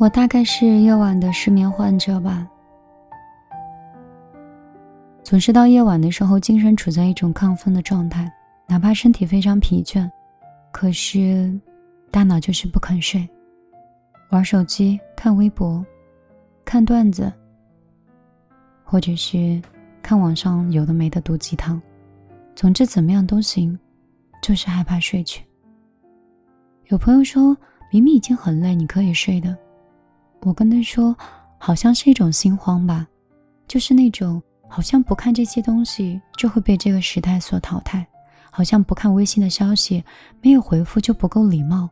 我大概是夜晚的失眠患者吧，总是到夜晚的时候，精神处在一种亢奋的状态，哪怕身体非常疲倦，可是大脑就是不肯睡，玩手机、看微博、看段子，或者是看网上有的没的毒鸡汤，总之怎么样都行，就是害怕睡去。有朋友说明明已经很累，你可以睡的。我跟他说，好像是一种心慌吧，就是那种好像不看这些东西就会被这个时代所淘汰，好像不看微信的消息没有回复就不够礼貌，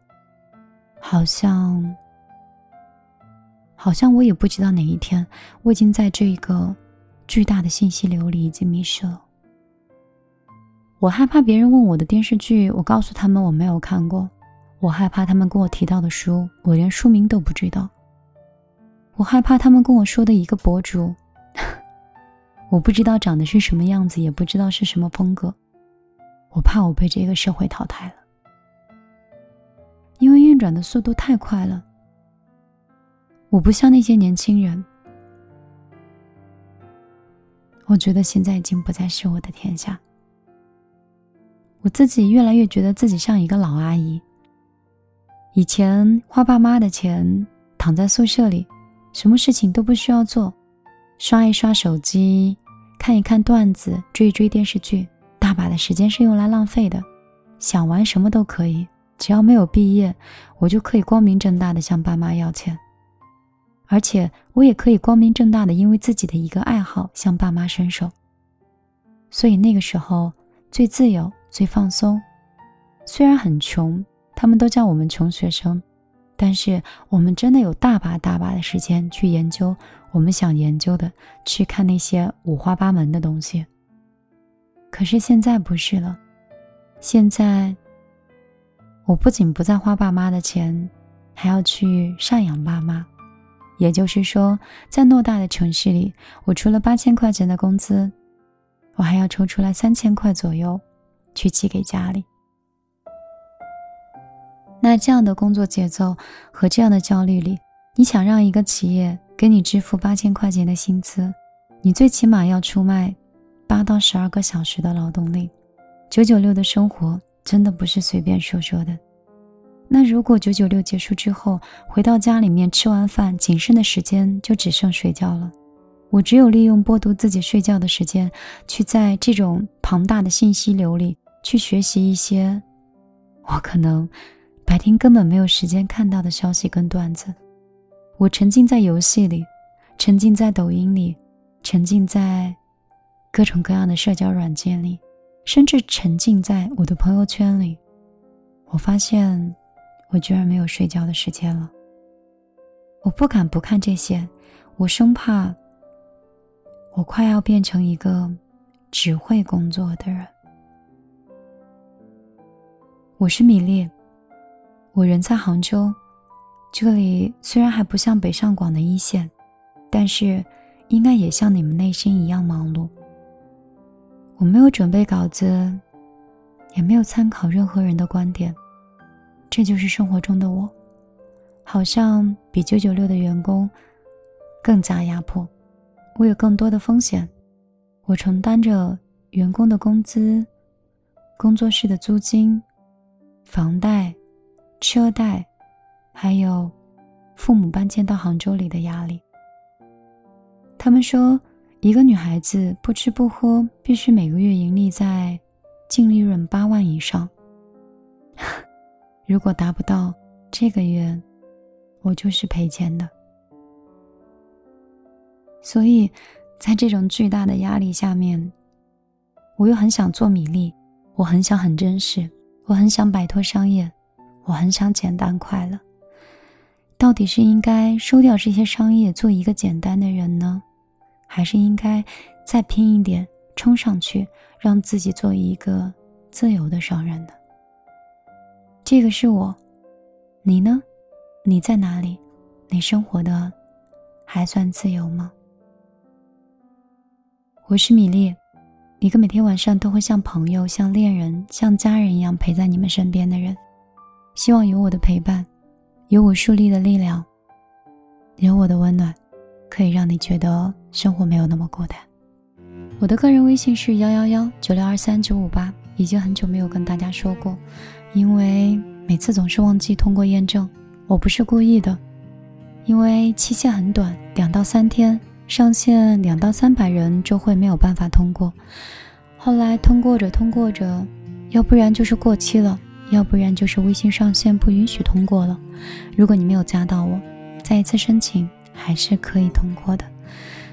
好像，好像我也不知道哪一天我已经在这个巨大的信息流里已经迷失了。我害怕别人问我的电视剧，我告诉他们我没有看过；我害怕他们跟我提到的书，我连书名都不知道。我害怕他们跟我说的一个博主，我不知道长得是什么样子，也不知道是什么风格。我怕我被这个社会淘汰了，因为运转的速度太快了。我不像那些年轻人，我觉得现在已经不再是我的天下。我自己越来越觉得自己像一个老阿姨。以前花爸妈的钱，躺在宿舍里。什么事情都不需要做，刷一刷手机，看一看段子，追一追电视剧，大把的时间是用来浪费的。想玩什么都可以，只要没有毕业，我就可以光明正大的向爸妈要钱，而且我也可以光明正大的因为自己的一个爱好向爸妈伸手。所以那个时候最自由、最放松。虽然很穷，他们都叫我们穷学生。但是我们真的有大把大把的时间去研究我们想研究的，去看那些五花八门的东西。可是现在不是了，现在我不仅不再花爸妈的钱，还要去赡养爸妈。也就是说，在偌大的城市里，我除了八千块钱的工资，我还要抽出来三千块左右去寄给家里。那这样的工作节奏和这样的焦虑里，你想让一个企业给你支付八千块钱的薪资，你最起码要出卖八到十二个小时的劳动力。九九六的生活真的不是随便说说的。那如果九九六结束之后，回到家里面吃完饭，仅剩的时间就只剩睡觉了，我只有利用剥夺自己睡觉的时间，去在这种庞大的信息流里去学习一些，我可能。白天根本没有时间看到的消息跟段子，我沉浸在游戏里，沉浸在抖音里，沉浸在各种各样的社交软件里，甚至沉浸在我的朋友圈里。我发现，我居然没有睡觉的时间了。我不敢不看这些，我生怕我快要变成一个只会工作的人。我是米粒。我人在杭州，这里虽然还不像北上广的一线，但是应该也像你们内心一样忙碌。我没有准备稿子，也没有参考任何人的观点，这就是生活中的我，好像比九九六的员工更加压迫。我有更多的风险，我承担着员工的工资、工作室的租金、房贷。车贷，还有父母搬迁到杭州里的压力。他们说，一个女孩子不吃不喝，必须每个月盈利在净利润八万以上。如果达不到这个月，我就是赔钱的。所以，在这种巨大的压力下面，我又很想做米粒，我很想很真实，我很想摆脱商业。我很想简单快乐，到底是应该收掉这些商业，做一个简单的人呢，还是应该再拼一点，冲上去，让自己做一个自由的商人呢？这个是我，你呢？你在哪里？你生活的还算自由吗？我是米粒，一个每天晚上都会像朋友、像恋人、像家人一样陪在你们身边的人。希望有我的陪伴，有我树立的力量，有我的温暖，可以让你觉得生活没有那么孤单。我的个人微信是幺幺幺九六二三九五八，已经很久没有跟大家说过，因为每次总是忘记通过验证。我不是故意的，因为期限很短，两到三天，上线两到三百人就会没有办法通过。后来通过着通过着，要不然就是过期了，要不然就是微信上线不允许通过了。如果你没有加到我，再一次申请还是可以通过的。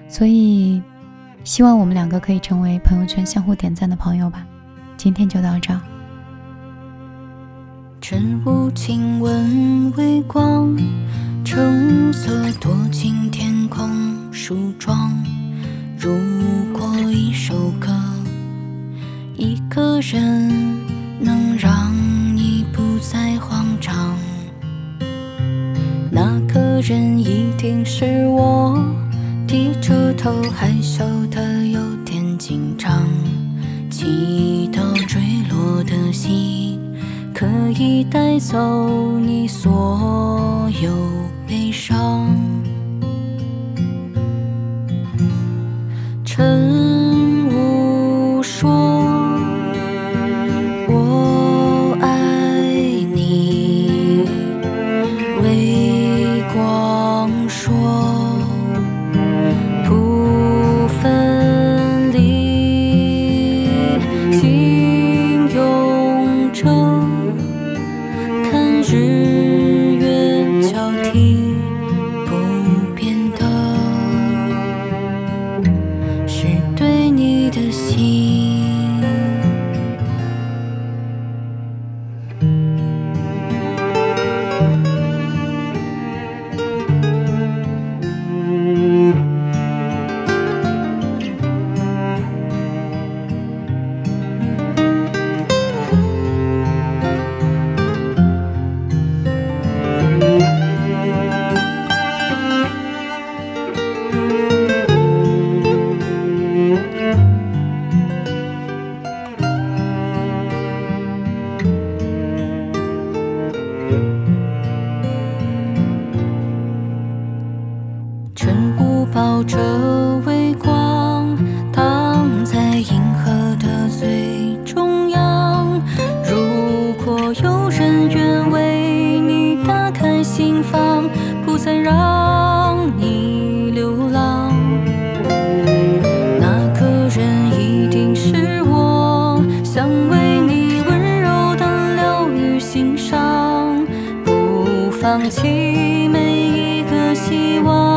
所以，希望我们两个可以成为朋友圈相互点赞的朋友吧。今天就到这。晨雾轻吻微光，橙色躲进天空梳妆。如果一首歌，一个人能让人一定是我。低着头，害羞的有点紧张，祈祷坠落的心。可以带走你所有悲伤。沉方，不再让你流浪，那个人一定是我想为你温柔的疗愈心伤，不放弃每一个希望。